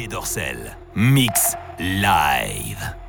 Dorcel. Mix live.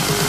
Thank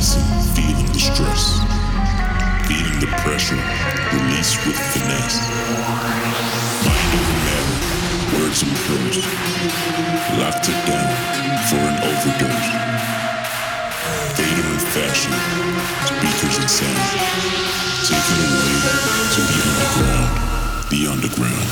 Guessing, feeling the stress, feeling the pressure, release with finesse. Mind over matter, words and prose. Locked it down for an overdose. Vader in fashion, speakers and sound. Taken away to the underground, the underground.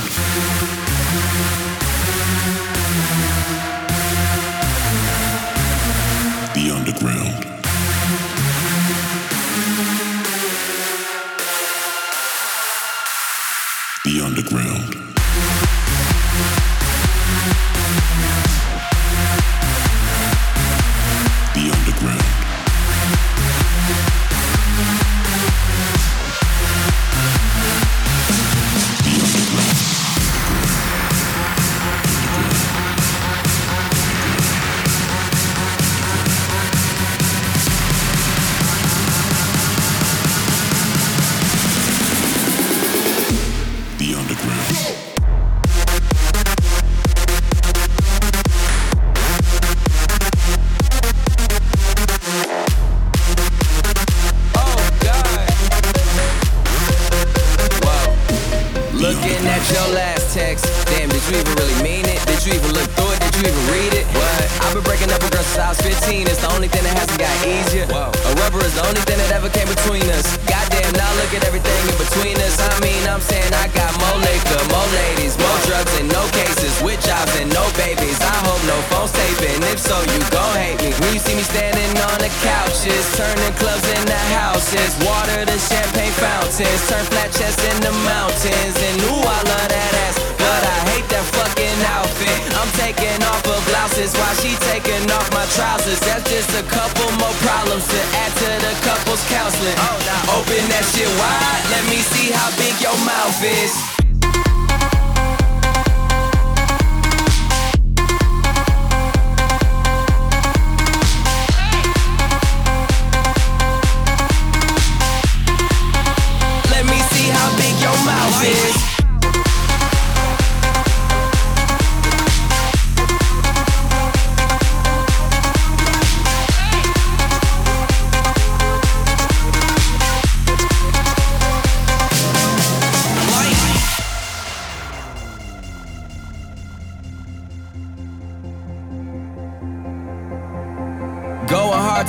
So, you gon' hate me. When you see me standing on the couches, turning clubs into houses, water to champagne fountains, turn flat chests into mountains. And ooh, I love that ass, but I hate that fucking outfit. I'm taking off her blouses while she taking off my trousers. That's just a couple more problems to add to the couple's counseling. Oh, now open that shit wide. Let me see how big your mouth is.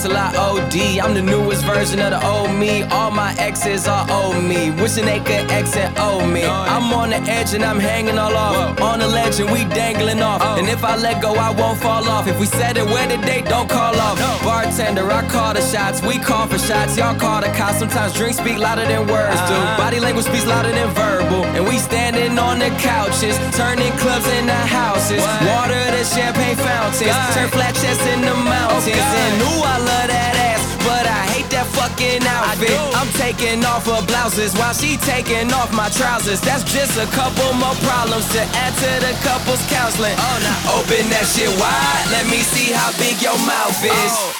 Till I OD. I'm the newest version of the old me. All my exes are old me. Wishing they could exit and O me. Oh, I'm on the edge and I'm hanging all off. On the ledge and we dangling off. Oh. And if I let go, I won't fall off. If we said it where the date, don't call off. Bartender, I call the shots. We call for shots. Y'all call the cops. Sometimes drinks speak louder than words do. Body language speaks louder than verbal. And we standing on the couches, turning clubs into houses. Water to champagne fountains. Turn flat chests into mountains. and ooh, I love that ass, but I hate that fucking outfit. I'm taking off her blouses while she taking off my trousers. That's just a couple more problems to add to the couple's counseling. Oh, now open that shit wide. Let me see how big your mouth is.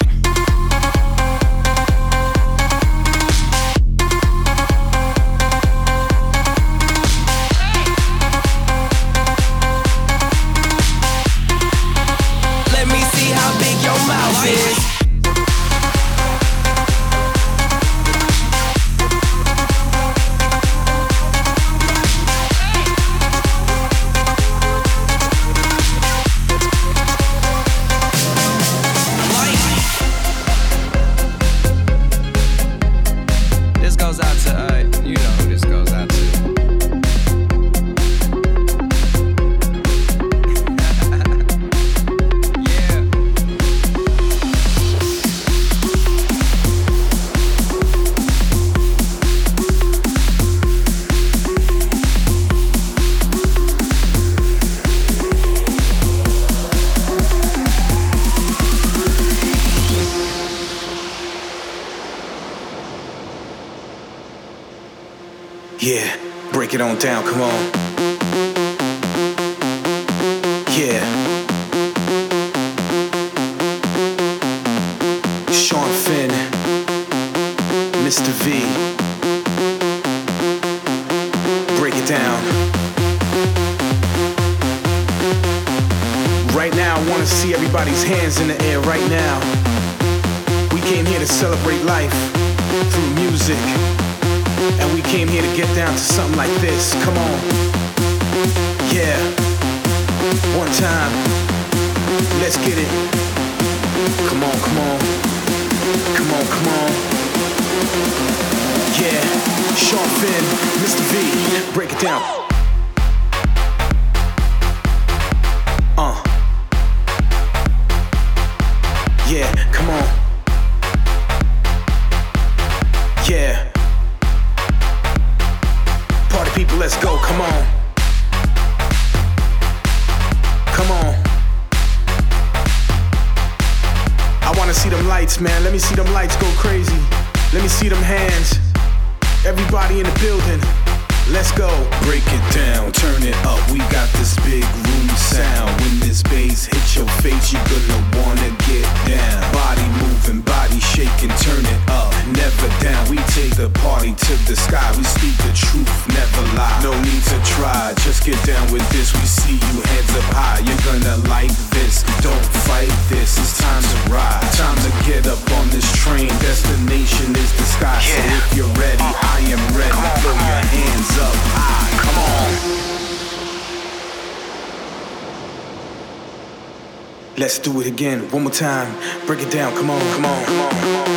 Sean Finn, Mr. V. Break it down. Uh. Yeah, come on. Yeah. Party people, let's go, come on. Come on. I wanna see them lights, man. Let me see them lights go crazy. Let me see them hands. Everybody in the building. Let's go. Break it down, turn it up. We got this big sound. When this bass hits your face, you're gonna wanna get down. Body moving, body shaking, turn it up. Never down. We take the party to the sky. We speak the truth, never lie. No need to try, just get down with this. We see you hands up high. You're gonna like this. Don't fight this. It's time to ride. Time to get up on this train. Destination is the sky. So if you're ready, I am ready. Throw your hands up high. Come on. Let's do it again. One more time. Break it down. Come on, come on, come on, come on.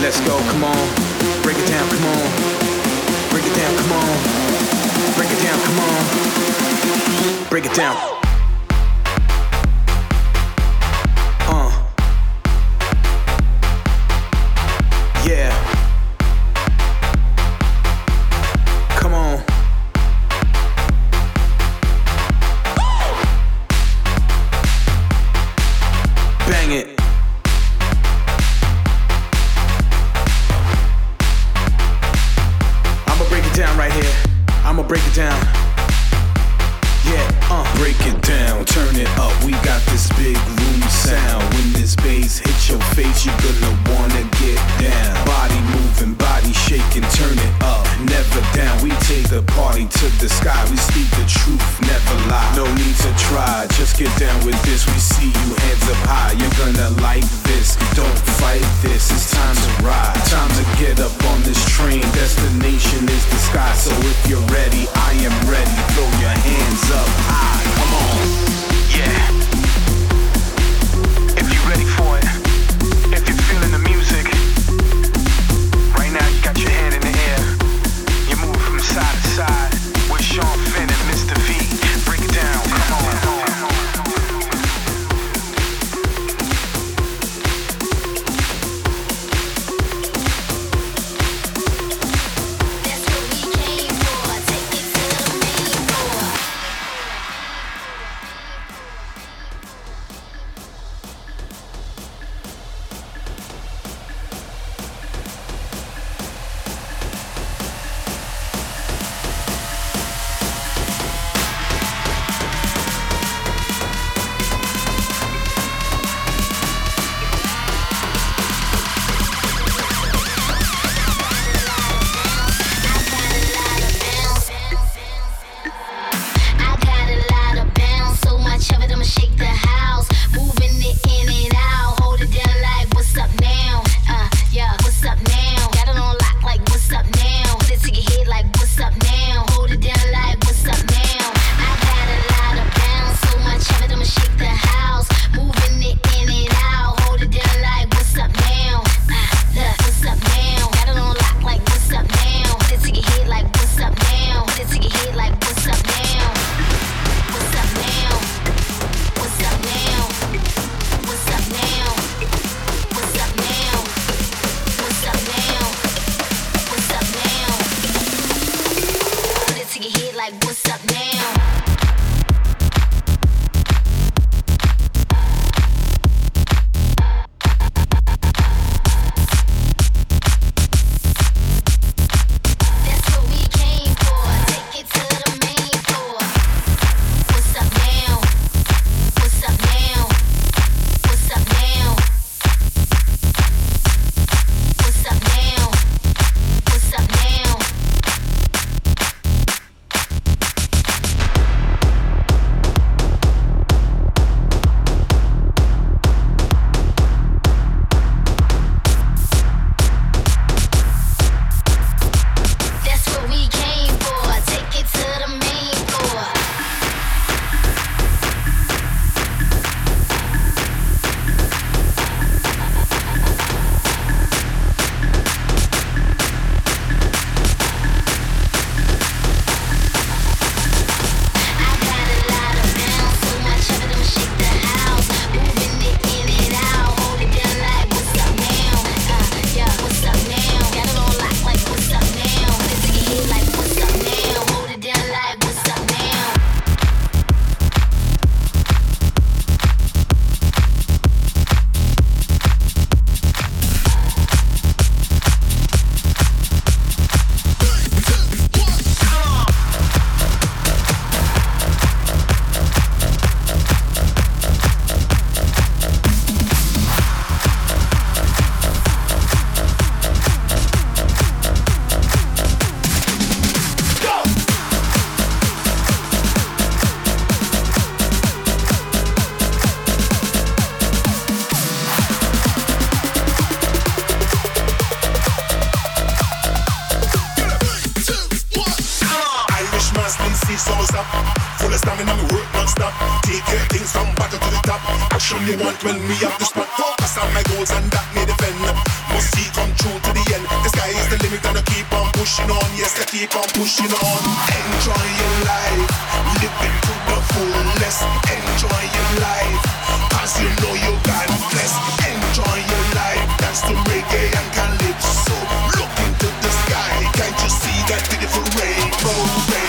Let's go, come on. Break it down, come on. Break it down, come on. Break it down, come on. Break it down. That beautiful rainbow, rainbow,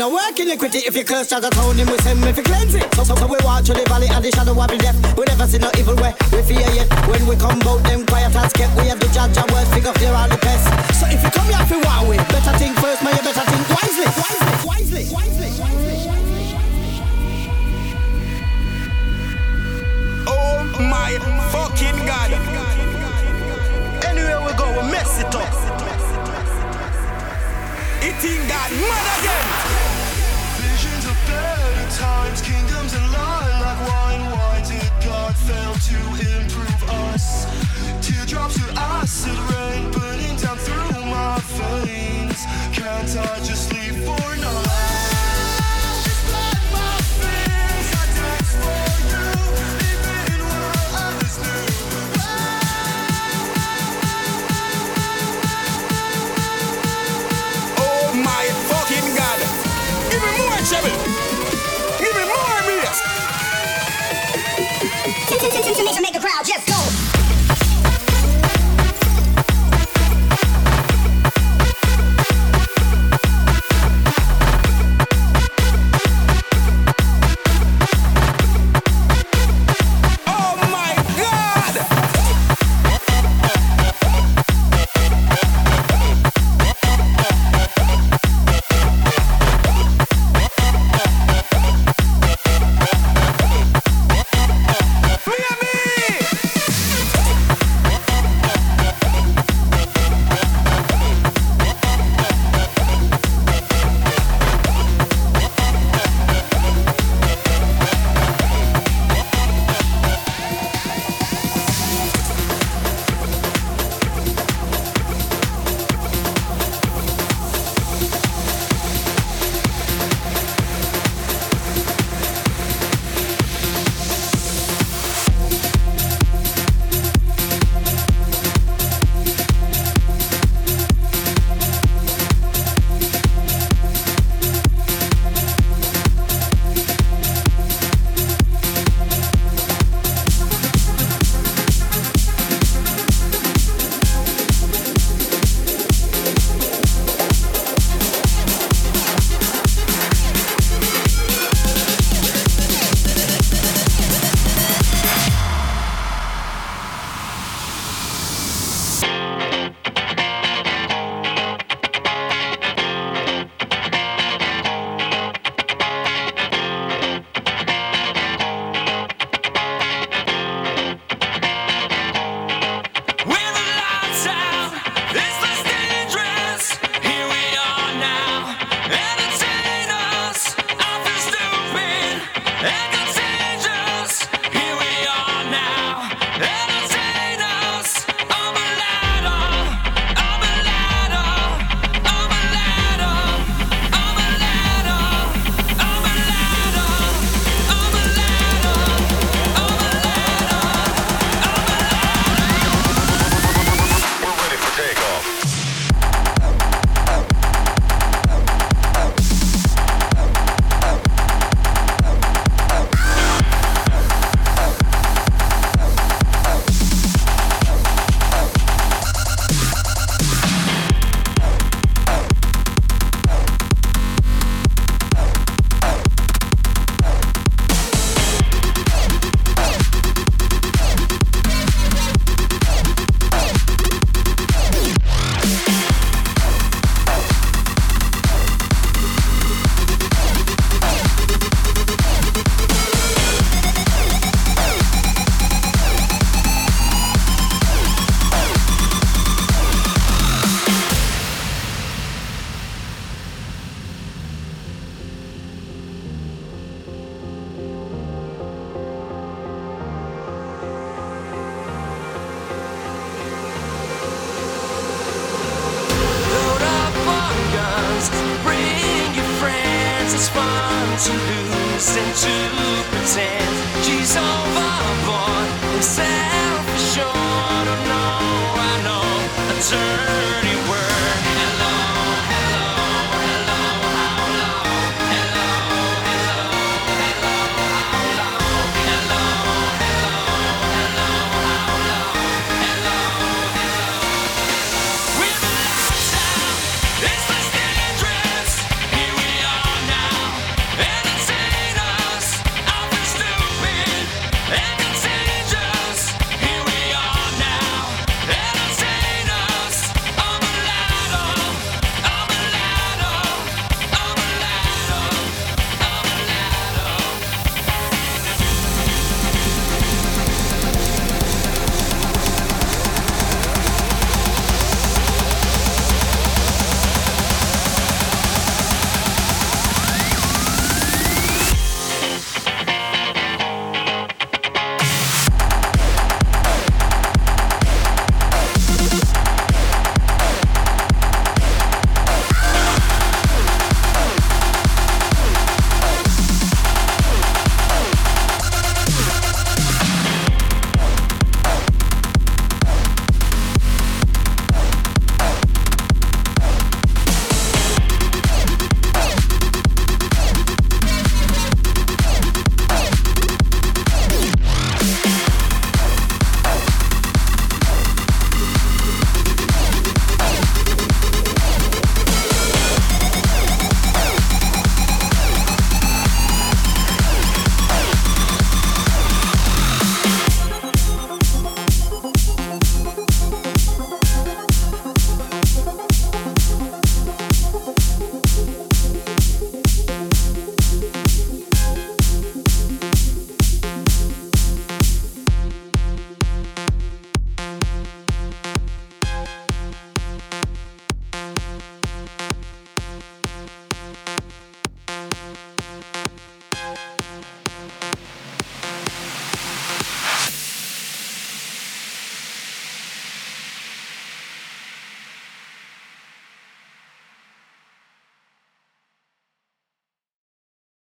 no work iniquity if you curse as a told him we send me for cleansing. So, so, so we walk through the valley and the shadow of the death. We never see no evil way, we fear yet. When we come out, them quiet as kept. We have the judge and word figure clear all the pests. So if you come here for one way, better think first, man, you better think wisely, wisely, wisely, wisely, wisely. Oh my fucking god. Anywhere we go, we mess it up. Ain't got mad again times, kingdoms and lie like wine. Why did God fail to improve us? Teardrops of acid rain burning down through my veins. Can't I just leave for now? Just